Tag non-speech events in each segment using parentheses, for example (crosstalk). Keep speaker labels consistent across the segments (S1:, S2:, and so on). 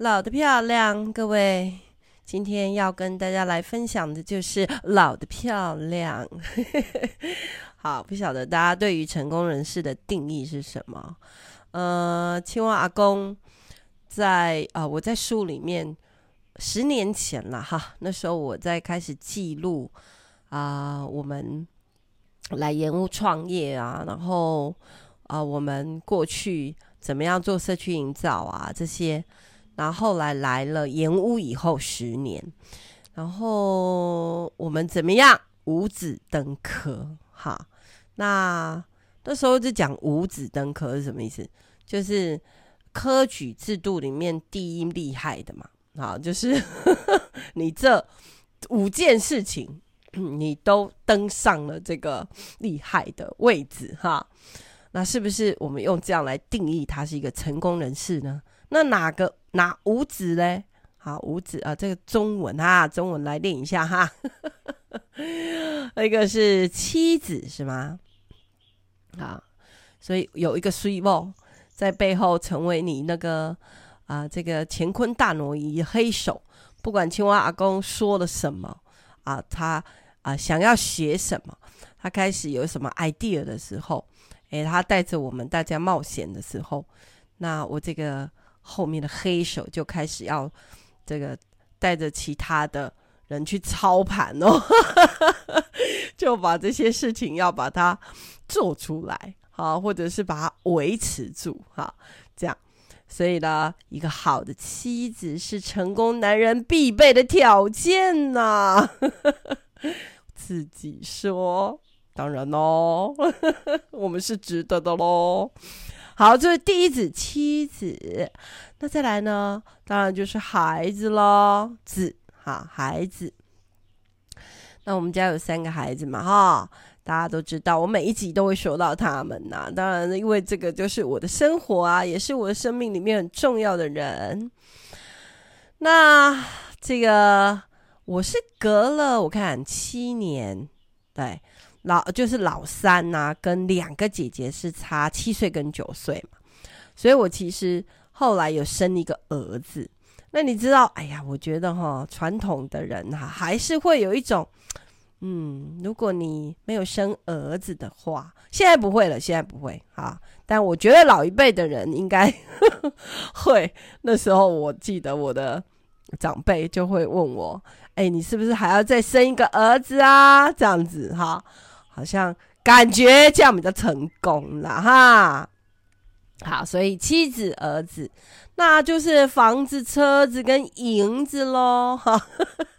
S1: 老的漂亮，各位，今天要跟大家来分享的就是老的漂亮。(laughs) 好，不晓得大家对于成功人士的定义是什么？呃，青蛙阿公在啊、我在书里面十年前了哈，那时候我在开始记录啊、我们来延误创业啊，然后啊、我们过去怎么样做社区营造啊这些。然后后来来了延屋以后十年，然后我们怎么样五子登科？哈，那那时候就讲五子登科是什么意思？就是科举制度里面第一厉害的嘛。好，就是 (laughs) 你这五件事情，(clears throat) 你都登上了这个厉害的位置哈。那是不是我们用这样来定义他是一个成功人士呢？那哪个哪五子嘞？好，五子啊，这个中文啊，中文来练一下哈。(laughs) 一个是妻子是吗？啊，所以有一个水梦在背后成为你那个啊，这个乾坤大挪移黑手，不管青蛙阿公说了什么啊，他啊想要写什么，他开始有什么 idea 的时候，诶，他带着我们大家冒险的时候，那我这个。后面的黑手就开始要这个带着其他的人去操盘哦，(laughs) 就把这些事情要把它做出来，好，或者是把它维持住，哈，这样。所以呢，一个好的妻子是成功男人必备的条件呐。(laughs) 自己说，当然喽，(laughs) 我们是值得的喽。好，这是第一子妻子，那再来呢？当然就是孩子喽，子哈，孩子。那我们家有三个孩子嘛，哈，大家都知道，我每一集都会说到他们呐。当然，因为这个就是我的生活啊，也是我的生命里面很重要的人。那这个我是隔了我看七年，对。老就是老三呐、啊，跟两个姐姐是差七岁跟九岁嘛，所以我其实后来有生一个儿子。那你知道，哎呀，我觉得哈，传统的人哈，还是会有一种，嗯，如果你没有生儿子的话，现在不会了，现在不会哈。但我觉得老一辈的人应该 (laughs) 会。那时候我记得我的长辈就会问我，哎，你是不是还要再生一个儿子啊？这样子哈。好像感觉这样比较成功了哈，好，所以妻子、儿子，那就是房子、车子跟银子喽哈。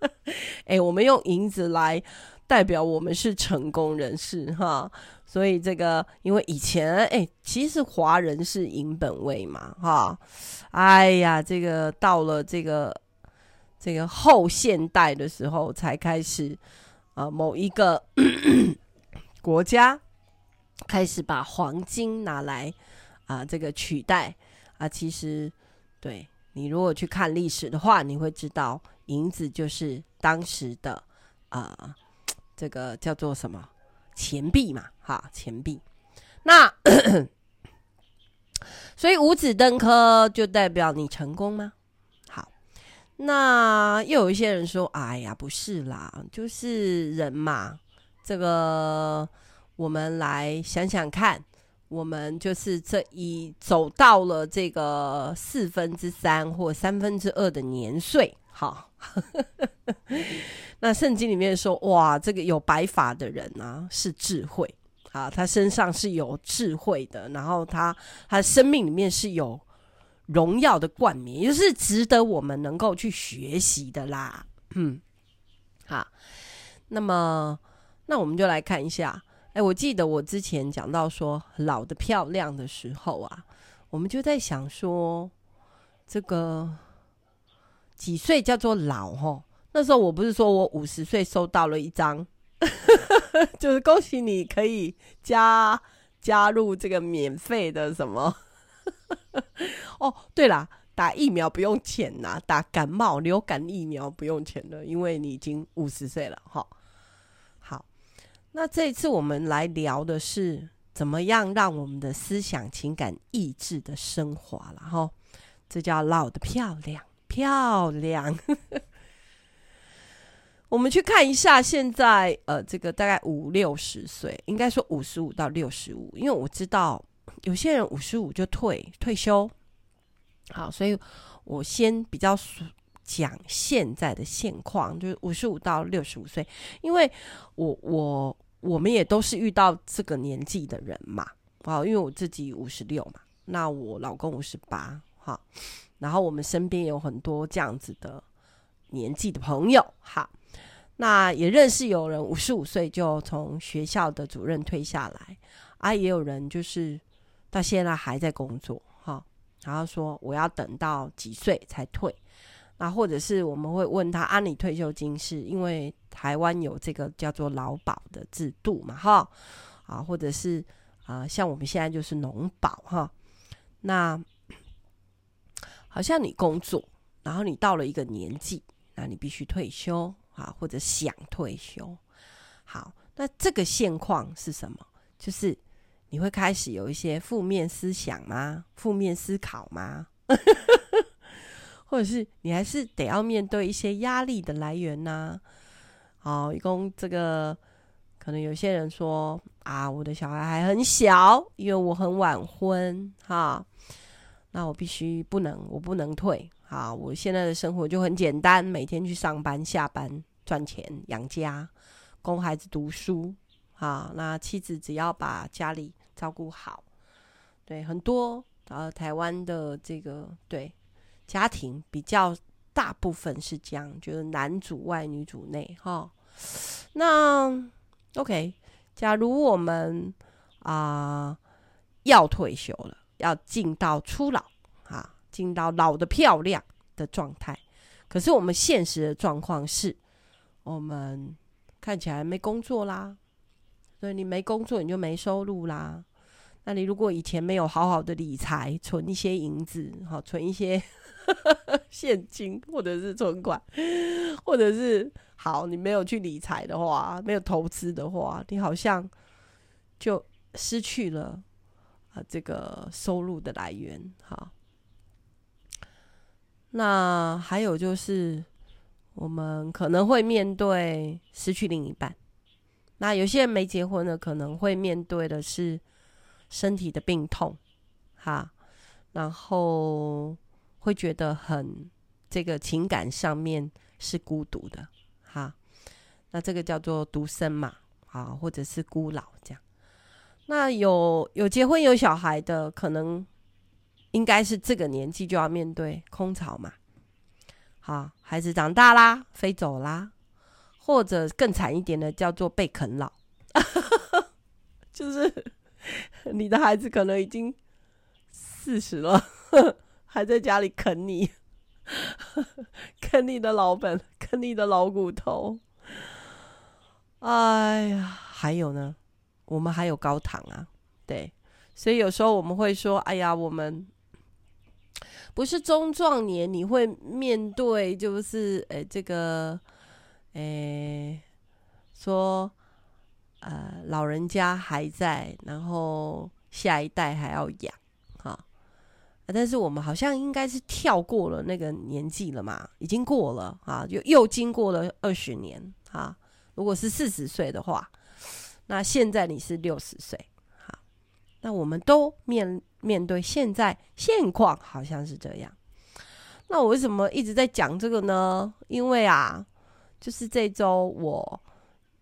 S1: (laughs) 哎，我们用银子来代表我们是成功人士哈，所以这个因为以前哎，其实华人是银本位嘛哈。哎呀，这个到了这个这个后现代的时候才开始啊、某一个。国家开始把黄金拿来啊，这个取代啊，其实对你如果去看历史的话，你会知道银子就是当时的啊，这个叫做什么钱币嘛，哈，钱币。那所以五子登科就代表你成功吗？好，那又有一些人说，哎呀，不是啦，就是人嘛。这个我们来想想看，我们就是这一走到了这个四分之三或三分之二的年岁，哈。(laughs) 那圣经里面说，哇，这个有白发的人啊，是智慧啊，他身上是有智慧的，然后他他生命里面是有荣耀的冠冕，也就是值得我们能够去学习的啦。嗯，好，那么。那我们就来看一下，哎，我记得我之前讲到说老的漂亮的时候啊，我们就在想说，这个几岁叫做老？吼，那时候我不是说我五十岁收到了一张，(laughs) 就是恭喜你可以加加入这个免费的什么？哦，对啦，打疫苗不用钱呐，打感冒流感疫苗不用钱的，因为你已经五十岁了，哈。那这一次我们来聊的是怎么样让我们的思想、情感、意志的升华了哈，这叫老的漂亮。漂亮。(laughs) 我们去看一下，现在呃，这个大概五六十岁，应该说五十五到六十五，因为我知道有些人五十五就退退休。好，所以我先比较讲现在的现况，就是五十五到六十五岁，因为我我我们也都是遇到这个年纪的人嘛。好，因为我自己五十六嘛，那我老公五十八，好，然后我们身边有很多这样子的年纪的朋友，好。那也认识有人五十五岁就从学校的主任退下来，啊，也有人就是到现在还在工作，哈，然后说我要等到几岁才退，那或者是我们会问他，啊，你退休金是因为台湾有这个叫做劳保的制度嘛，哈，啊，或者是啊，像我们现在就是农保，哈，那好像你工作，然后你到了一个年纪，那你必须退休。啊，或者想退休，好，那这个现况是什么？就是你会开始有一些负面思想吗？负面思考吗？或者是你还是得要面对一些压力的来源呐？好，一共这个可能有些人说啊，我的小孩还很小，因为我很晚婚，哈，那我必须不能，我不能退。啊，我现在的生活就很简单，每天去上班、下班赚钱养家，供孩子读书。啊，那妻子只要把家里照顾好。对，很多呃台湾的这个对家庭比较大部分是这样，就是男主外女主内哈。那 OK，假如我们啊、要退休了，要进到初老啊。进到老的漂亮的状态，可是我们现实的状况是，我们看起来没工作啦，所以你没工作你就没收入啦。那你如果以前没有好好的理财，存一些银子，好存一些 (laughs) 现金或者是存款，或者是好你没有去理财的话，没有投资的话，你好像就失去了啊这个收入的来源，哈。那还有就是，我们可能会面对失去另一半。那有些人没结婚的，可能会面对的是身体的病痛，哈，然后会觉得很这个情感上面是孤独的，哈。那这个叫做独身嘛，啊，或者是孤老这样。那有有结婚有小孩的，可能。应该是这个年纪就要面对空巢嘛，好，孩子长大啦，飞走啦，或者更惨一点的叫做被啃老，(laughs) 就是 (laughs) 你的孩子可能已经四十了，(laughs) 还在家里啃你，(laughs) 啃你的老本，啃你的老骨头。哎呀，还有呢，我们还有高堂啊，对，所以有时候我们会说，哎呀，我们。不是中壮年，你会面对就是诶、欸，这个诶、欸，说呃，老人家还在，然后下一代还要养，哈，但是我们好像应该是跳过了那个年纪了嘛，已经过了啊，又又经过了二十年啊。如果是四十岁的话，那现在你是六十岁，好，那我们都面。面对现在现况，好像是这样。那我为什么一直在讲这个呢？因为啊，就是这周我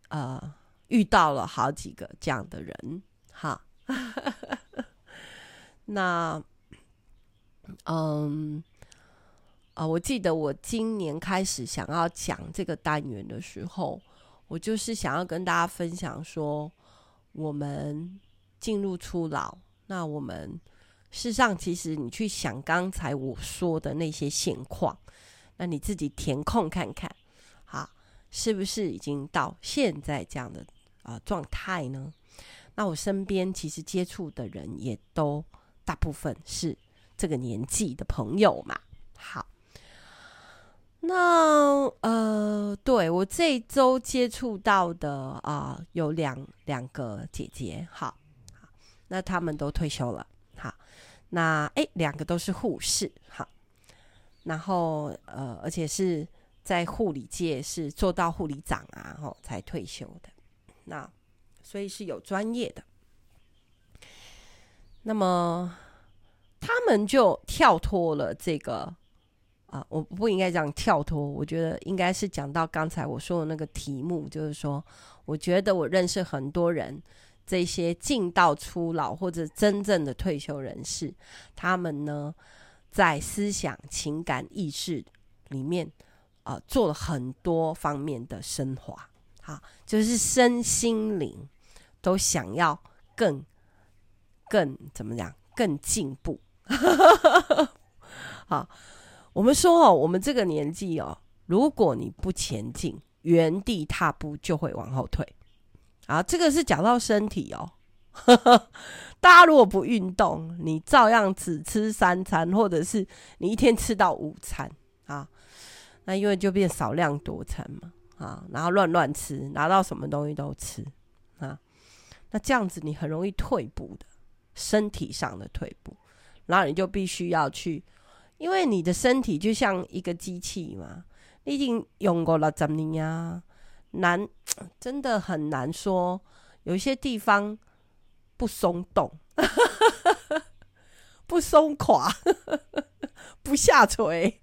S1: 呃遇到了好几个这样的人，哈。(laughs) 那嗯啊、我记得我今年开始想要讲这个单元的时候，我就是想要跟大家分享说，我们进入初老。那我们事实上，其实你去想刚才我说的那些现况，那你自己填空看看，好，是不是已经到现在这样的啊、状态呢？那我身边其实接触的人也都大部分是这个年纪的朋友嘛。好，那呃，对我这周接触到的啊、有两两个姐姐，好。那他们都退休了，好，那诶，两个都是护士，好，然后呃，而且是在护理界是做到护理长啊，吼才退休的。那所以是有专业的。那么他们就跳脱了这个啊，我不应该讲跳脱，我觉得应该是讲到刚才我说的那个题目，就是说，我觉得我认识很多人，这些进到初老或者真正的退休人士，他们呢，在思想、情感、意识里面啊、做了很多方面的升华，好，就是身心灵都想要更。更怎么讲？更进步。(laughs) 好，我们说哦，我们这个年纪哦，如果你不前进，原地踏步就会往后退。啊，这个是讲到身体哦。(laughs) 大家如果不运动，你照样只吃三餐，或者是你一天吃到午餐啊，那因为就变少量多餐嘛。啊，然后乱乱吃，拿到什么东西都吃啊，那这样子你很容易退步的。身体上的退步，然后你就必须要去，因为你的身体就像一个机器嘛，你已经用过了怎么样？难，真的很难说。有一些地方不松动，(laughs) 不松垮，(laughs) 不下垂，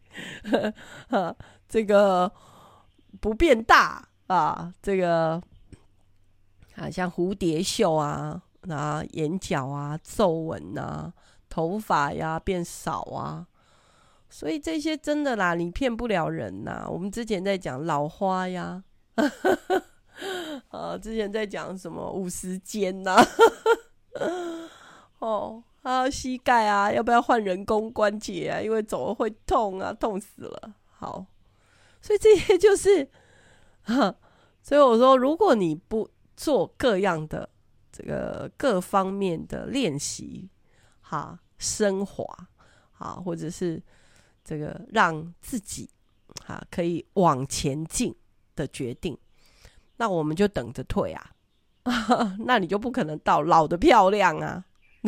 S1: (laughs) 这个不变大啊，这个啊像蝴蝶袖啊。啊，眼角啊，皱纹啊，头发呀变少啊，所以这些真的啦，你骗不了人呐。我们之前在讲老花呀，(laughs) 啊，之前在讲什么五十肩呐，(laughs) 哦，啊，膝盖啊，要不要换人工关节啊？因为走了会痛啊，痛死了。好，所以这些就是，(laughs) 所以我说，如果你不做各样的。这个各方面的练习，哈，升华，好，或者是这个让自己哈可以往前进的决定，那我们就等着退啊，(laughs) 那你就不可能到老的漂亮啊，(laughs)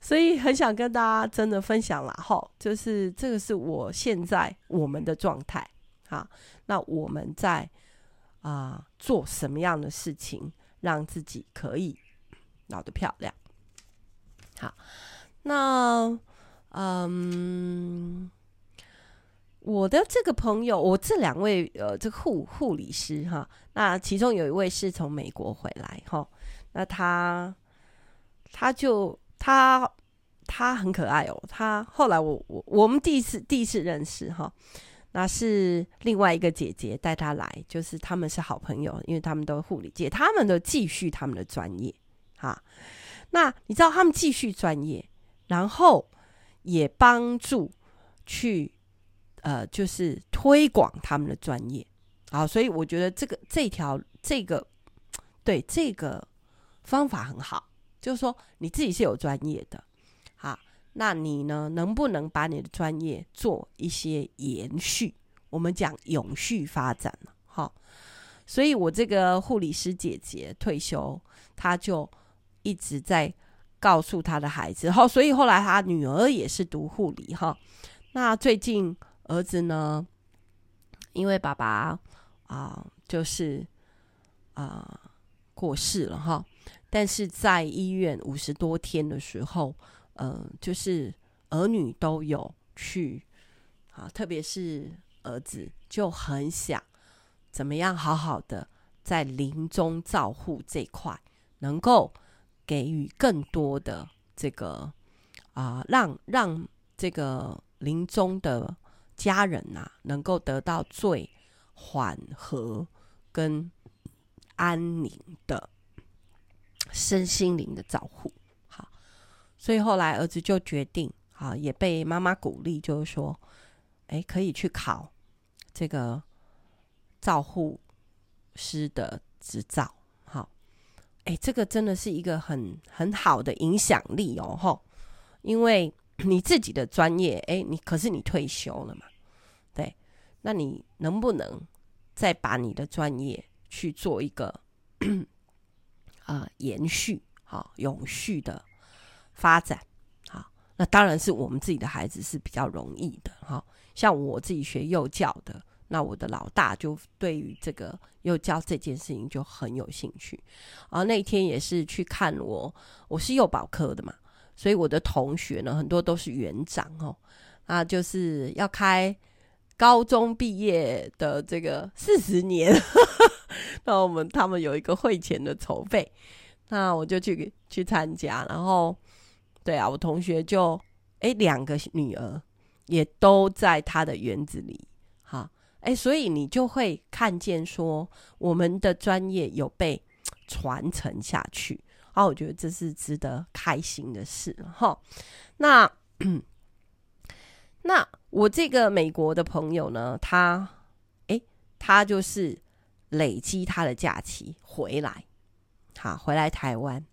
S1: 所以很想跟大家真的分享了哈，就是这个是我现在我们的状态，好，那我们在啊、做什么样的事情？让自己可以老得漂亮。好，那嗯，我的这个朋友，我这两位呃，这护护理师哈，那其中有一位是从美国回来哈，那他他就他他很可爱哦，他后来我我我们第一次第一次认识哈。那是另外一个姐姐带他来，就是他们是好朋友，因为他们都护理界，他们都继续他们的专业，哈。那你知道他们继续专业，然后也帮助去呃，就是推广他们的专业，啊，所以我觉得这个这条这个对这个方法很好，就是说你自己是有专业的。好那你呢？能不能把你的专业做一些延续？我们讲永续发展了，好。所以我这个护理师姐姐退休，她就一直在告诉她的孩子，好。所以后来她女儿也是读护理，哈。那最近儿子呢？因为爸爸啊、就是啊、过世了，哈。但是在医院五十多天的时候。嗯、呃，就是儿女都有去，啊，特别是儿子就很想怎么样好好的在临终照护这块，能够给予更多的这个啊，让让这个临终的家人呐、能够得到最缓和跟安宁的身心灵的照护。所以后来儿子就决定，啊，也被妈妈鼓励，就是说，哎，可以去考这个照护师的执照，好，哎，这个真的是一个很很好的影响力哦，吼，因为你自己的专业，哎，你可是你退休了嘛，对，那你能不能再把你的专业去做一个、呃、延续，好，永续的。发展好，那当然是我们自己的孩子是比较容易的哈。像我自己学幼教的，那我的老大就对于这个幼教这件事情就很有兴趣。啊那天也是去看我，我是幼保科的嘛，所以我的同学呢，很多都是园长哦，啊，就是要开高中毕业的这个四十年，(laughs) 那我们他们有一个会前的筹备，那我就去去参加，然后对啊，我同学就哎两个女儿也都在他的园子里，哈，哎，所以你就会看见说我们的专业有被传承下去，啊，我觉得这是值得开心的事哈。那那。我这个美国的朋友呢，他，诶，他就是累积他的假期回来，好，回来台湾，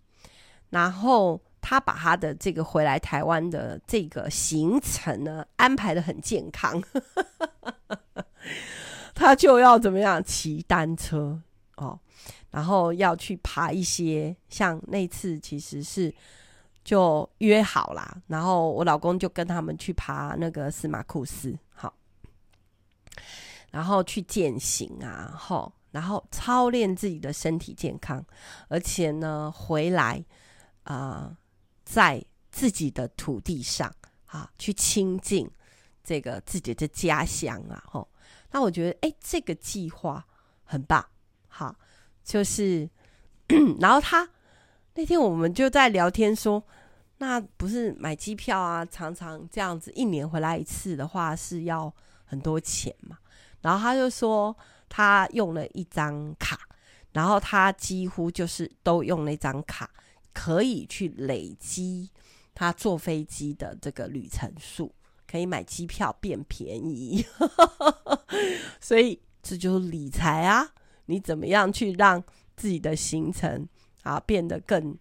S1: 然后他把他的这个回来台湾的这个行程呢安排得很健康，(laughs) 他就要怎么样骑单车哦，然后要去爬一些，像那次其实是。就约好啦，然后我老公就跟他们去爬那个司马库斯，好，然后去践行啊，吼，然后操练自己的身体健康，而且呢，回来啊、在自己的土地上啊，去亲近这个自己的家乡啊，吼，那我觉得，哎，这个计划很棒，好，就是，(coughs) 然后他。那天我们就在聊天说，那不是买机票啊，常常这样子一年回来一次的话是要很多钱嘛。然后他就说他用了一张卡，然后他几乎就是都用那张卡，可以去累积他坐飞机的这个旅程数，可以买机票变便宜。(laughs) 所以这就是理财啊，你怎么样去让自己的行程？啊，变得更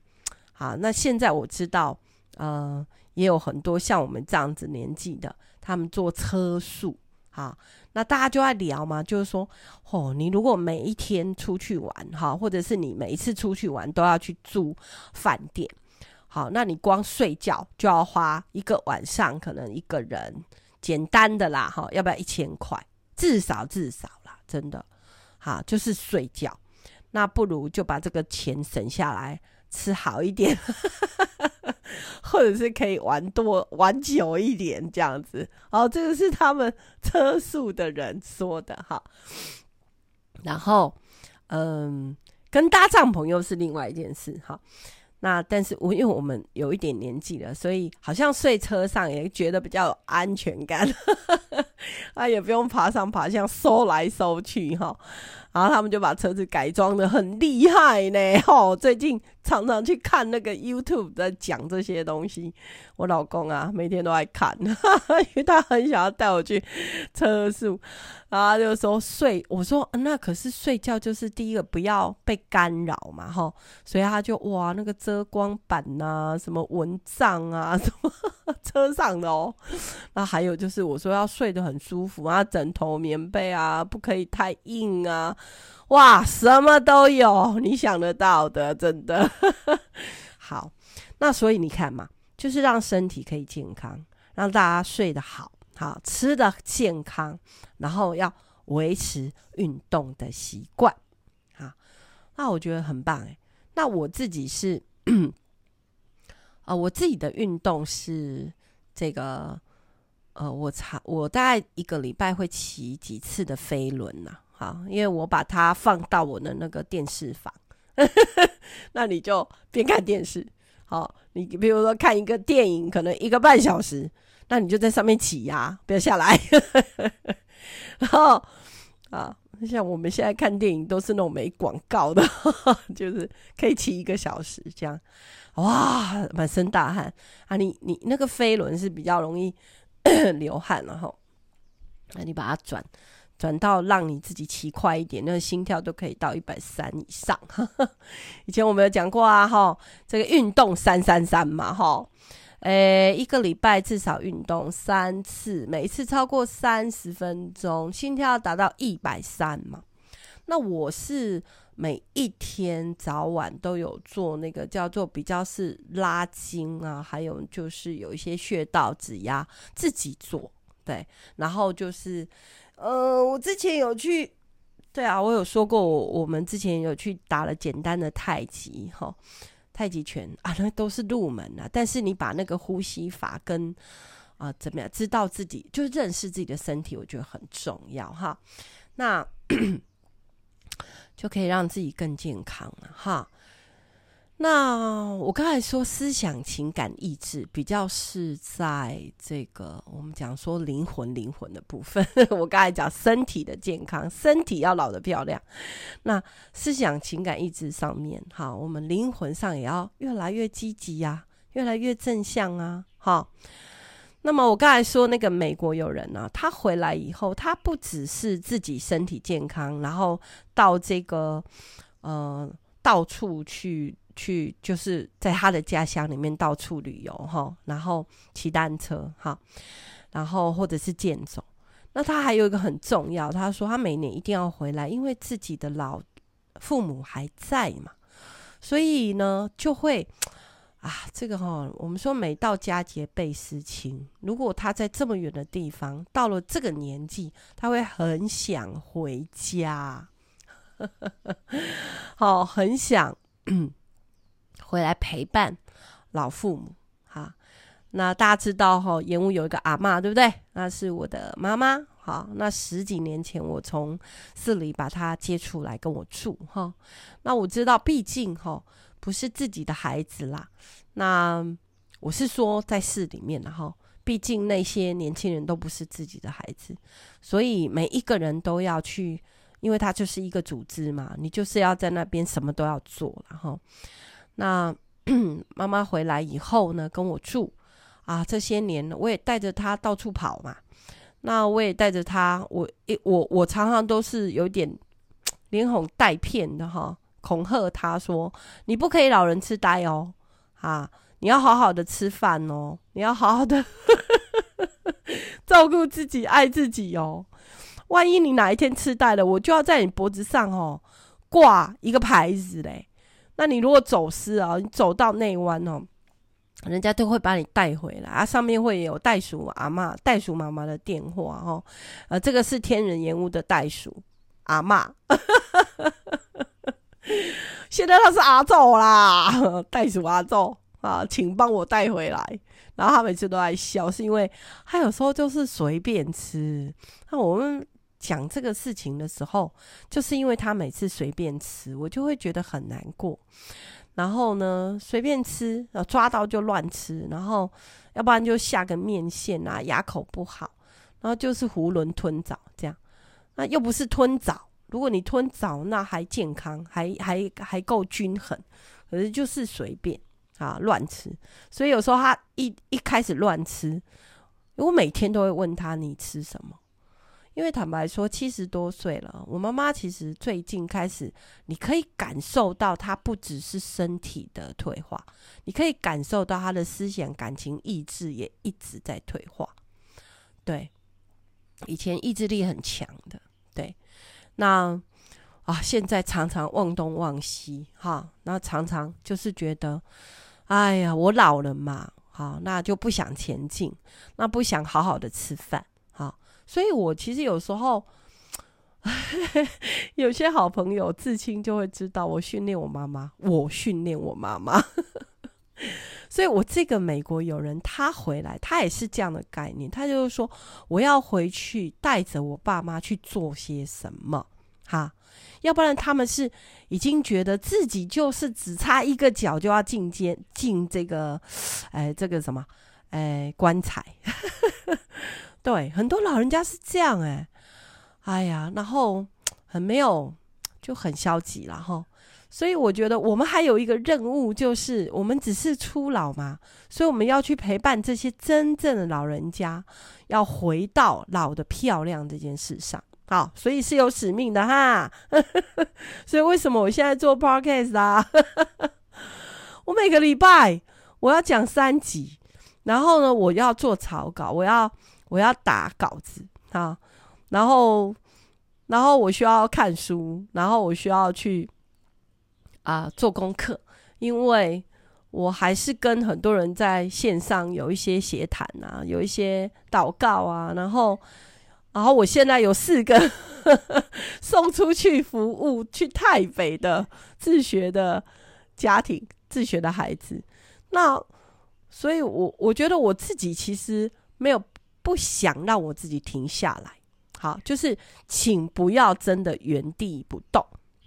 S1: 好。那现在我知道，呃，也有很多像我们这样子年纪的，他们做车速。啊，那大家就在聊嘛，就是说，哦，你如果每一天出去玩，哈，或者是你每一次出去玩都要去住饭店，好，那你光睡觉就要花一个晚上，可能一个人简单的啦，哈，要不要一千块？至少至少啦，真的，好，就是睡觉。那不如就把这个钱省下来，吃好一点，(laughs) 或者是可以玩多玩久一点这样子。哦，这个是他们车宿的人说的哈。然后，嗯，跟搭帐篷又是另外一件事哈。那但是我因为我们有一点年纪了，所以好像睡车上也觉得比较有安全感，(laughs) 啊，也不用爬上爬下，收来收去哈。然后他们就把车子改装得很厉害呢，(laughs) 吼！最近常常去看那个 YouTube 在讲这些东西，我老公啊每天都爱看，哈哈，因为他很想要带我去车速，然后他就说睡，我说那可是睡觉就是第一个不要被干扰嘛，吼，所以他就哇那个遮光板呐，什么蚊帐啊，(laughs) 什么车上的哦，那还有就是我说要睡得很舒服啊，枕头棉被啊不可以太硬啊。哇，什么都有，你想得到的，真的 (laughs) 好。那所以你看嘛，就是让身体可以健康，让大家睡得好，好吃得健康，然后要维持运动的习惯。好，那我觉得很棒哎。那我自己是，啊、我自己的运动是这个，呃，我差我大概一个礼拜会骑几次的飞轮呐、好，因为我把它放到我的那个电视房，(laughs) 那你就边看电视。好，你比如说看一个电影，可能一个半小时，那你就在上面骑呀，不要下来。(laughs) 然后啊，像我们现在看电影都是那种没广告的，(laughs) 就是可以骑一个小时这样，哇，满身大汗啊！你你那个飞轮是比较容易 (coughs) 流汗，然后那你把它转。转到让你自己骑快一点，那个心跳都可以到一百三以上。(laughs) 以前我们有讲过啊，哈，这个运动三三三嘛，哈，诶，一个礼拜至少运动三次，每一次超过三十分钟，心跳要达到一百三嘛。那我是每一天早晚都有做那个叫做比较是拉筋啊，还有就是有一些穴道指压自己做，对，然后就是，呃，我之前有去，对啊，我有说过我我们之前有去打了简单的太极哈。太极拳啊，那都是入门啊。但是你把那个呼吸法跟啊、怎么样，知道自己就认识自己的身体，我觉得很重要哈。那 (coughs) 就可以让自己更健康了哈。那我刚才说思想、情感、意志比较是在这个我们讲说灵魂、灵魂的部分。(laughs) 我刚才讲身体的健康，身体要老得漂亮。那思想、情感、意志上面，哈，我们灵魂上也要越来越积极呀，越来越正向啊，哈。那么我刚才说那个美国友人呢，他回来以后，他不只是自己身体健康，然后到这个呃到处去。去就是在他的家乡里面到处旅游哈，然后骑单车哈，然后或者是健走。那他还有一个很重要，他说他每年一定要回来，因为自己的老父母还在嘛，所以呢就会啊，这个哈，我们说每到佳节倍思亲。如果他在这么远的地方，到了这个年纪，他会很想回家，(laughs) 好，很想。回来陪伴老父母，哈，那大家知道哈，盐屋有一个阿妈，对不对？那是我的妈妈，好，那十几年前我从寺里把她接出来跟我住，哈，那我知道，毕竟哈不是自己的孩子啦，那我是说在寺里面，然后毕竟那些年轻人都不是自己的孩子，所以每一个人都要去，因为他就是一个组织嘛，你就是要在那边什么都要做，然后。那 (coughs) 妈妈回来以后呢，跟我住啊，这些年我也带着她到处跑嘛。那我也带着她，我一我我常常都是有点 (tsk) 连哄带骗的哈，恐吓她说：“你不可以老人痴呆哦，啊，你要好好的吃饭哦，你要好好的 (laughs) 照顾自己，爱自己哦。万一你哪一天痴呆了，我就要在你脖子上哦挂一个牌子嘞。”那你如果走失啊，你走到内湾哦，人家都会把你带回来啊，上面会有袋鼠阿妈、袋鼠妈妈的电话哦，呃，这个是天人盐屋的袋鼠阿妈，(laughs) 现在他是阿祖啦，袋鼠阿祖啊，请帮我带回来。然后他每次都在笑，是因为他有时候就是随便吃，那我们。讲这个事情的时候，就是因为他每次随便吃，我就会觉得很难过。然后呢，随便吃，抓到就乱吃，然后要不然就下个面线啊，牙口不好，然后就是囫囵吞枣这样。那又不是吞枣，如果你吞枣，那还健康，还还还够均衡。可是就是随便啊乱吃，所以有时候他一一开始乱吃，我每天都会问他，你吃什么？因为坦白说，七十多岁了，我妈妈其实最近开始，你可以感受到她不只是身体的退化，你可以感受到她的思想、感情、意志也一直在退化。对，以前意志力很强的，对，那啊，现在常常忘东忘西，哈，那常常就是觉得，哎呀，我老了嘛，好，那就不想前进，那不想好好的吃饭。所以，我其实有时候 (laughs) 有些好朋友至亲就会知道，我训练我妈妈，我训练我妈妈。(laughs) 所以，我这个美国友人他回来，他也是这样的概念，他就是说，我要回去带着我爸妈去做些什么，哈，要不然他们是已经觉得自己就是只差一个脚就要进监进这个，哎，这个什么，哎，棺材。(laughs) 对，很多老人家是这样哎，哎呀，然后很没有，就很消极了哈。所以我觉得我们还有一个任务，就是我们只是初老嘛，所以我们要去陪伴这些真正的老人家，要回到老的漂亮这件事上。好，所以是有使命的哈。(laughs) 所以为什么我现在做 podcast 啊？(laughs) 我每个礼拜我要讲三集，然后呢，我要做草稿，我要。我要打稿子啊，然后，然后我需要看书，然后我需要去啊、做功课，因为我还是跟很多人在线上有一些协谈啊，有一些祷告啊，然后，然后我现在有四个 (laughs) 送出去服务去台北的自学的家庭，自学的孩子，那所以我我觉得我自己其实没有不想让我自己停下来。好，就是请不要真的原地不动。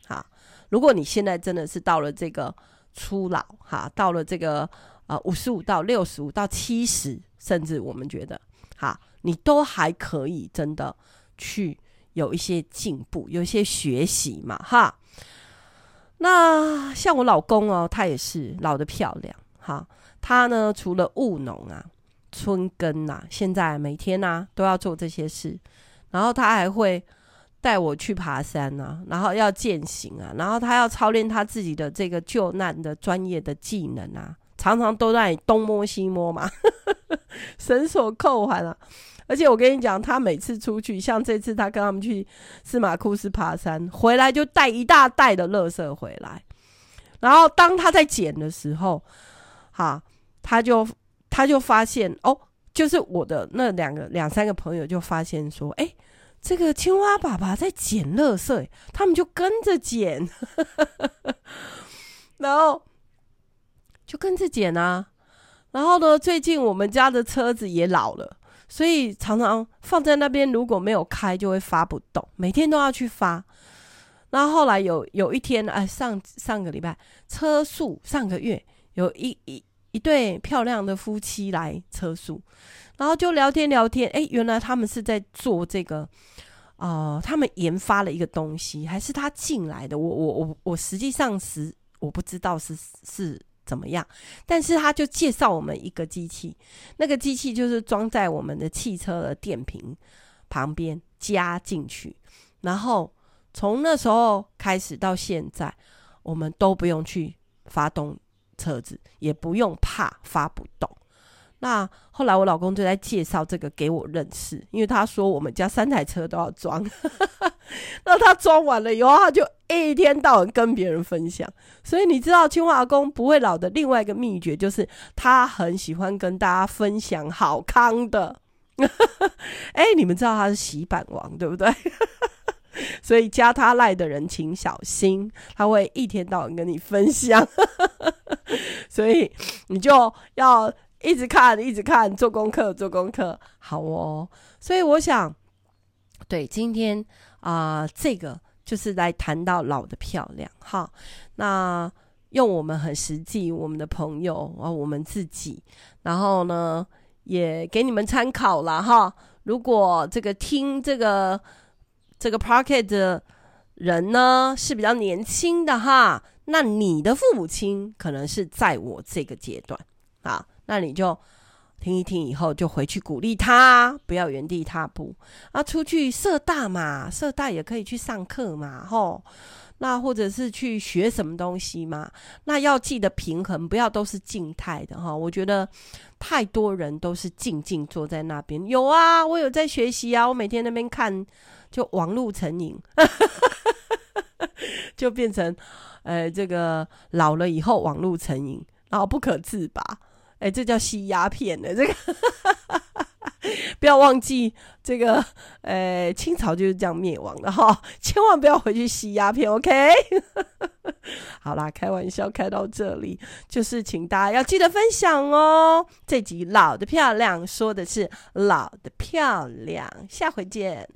S1: 好，如果你现在真的是到了这个初老，哈，到了这个呃五十五到六十五到七十，甚至我们觉得，哈，你都还可以真的去有一些进步，有一些学习嘛，哈。那像我老公哦，他也是老得漂亮，哈，他呢除了务农啊、春耕呐，现在每天啊都要做这些事。然后他还会带我去爬山啊，然后要健行啊，然后他要操练他自己的这个救难的专业的技能啊，常常都在东摸西摸嘛，(laughs) 绳索扣环啊。而且我跟你讲，他每次出去，像这次他跟他们去司马库斯爬山，回来就带一大袋的垃圾回来。然后当他在捡的时候，哈，他就他就发现哦。就是我的那两个两三个朋友就发现说，哎，这个青蛙爸爸在捡垃圾，他们就跟着捡，(laughs) 然后就跟着捡啊。然后呢，最近我们家的车子也老了，所以常常放在那边，如果没有开就会发不动，每天都要去发。然后后来有有一天，哎，上上个礼拜车速，上个月有一一。一对漂亮的夫妻来车宿，然后就聊天聊天。哎，原来他们是在做这个，呃，他们研发了一个东西，还是他进来的？我我我我实际上是我不知道是是怎么样，但是他就介绍我们一个机器，那个机器就是装在我们的汽车的电瓶旁边加进去，然后从那时候开始到现在，我们都不用去发动。车子也不用怕发不动。那后来我老公就在介绍这个给我认识，因为他说我们家三台车都要装。(laughs) 那他装完了以后，他就一天到晚跟别人分享。所以你知道清华工不会老的另外一个秘诀，就是他很喜欢跟大家分享好康的。(laughs) 哎，你们知道他是洗板王，对不对？所以加他赖的人请小心，他会一天到晚跟你分享，(laughs) 所以你就要一直看，一直看，做功课，做功课，好哦。所以我想，对今天啊、这个就是来谈到老的漂亮哈。那用我们很实际，我们的朋友啊，我们自己，然后呢，也给你们参考了哈。如果这个听这个。这个 Podcast 的人呢是比较年轻的哈，那你的父母亲可能是在我这个阶段啊，那你就听一听，以后就回去鼓励他，不要原地踏步。啊，出去社大嘛，社大也可以去上课嘛，吼，那或者是去学什么东西嘛，那要记得平衡，不要都是静态的哈，我觉得太多人都是静静坐在那边，有啊，我有在学习啊，我每天那边看。就网路成瘾，(laughs) 就变成，呃，这个老了以后网路成瘾，然后不可自拔，哎，这叫吸鸦片的这个，(laughs) 不要忘记这个，呃，清朝就是这样灭亡的哈，千万不要回去吸鸦片，OK？(laughs) 好啦，开玩笑开到这里，就是请大家要记得分享哦。这集老的漂亮说的是老的漂亮，下回见。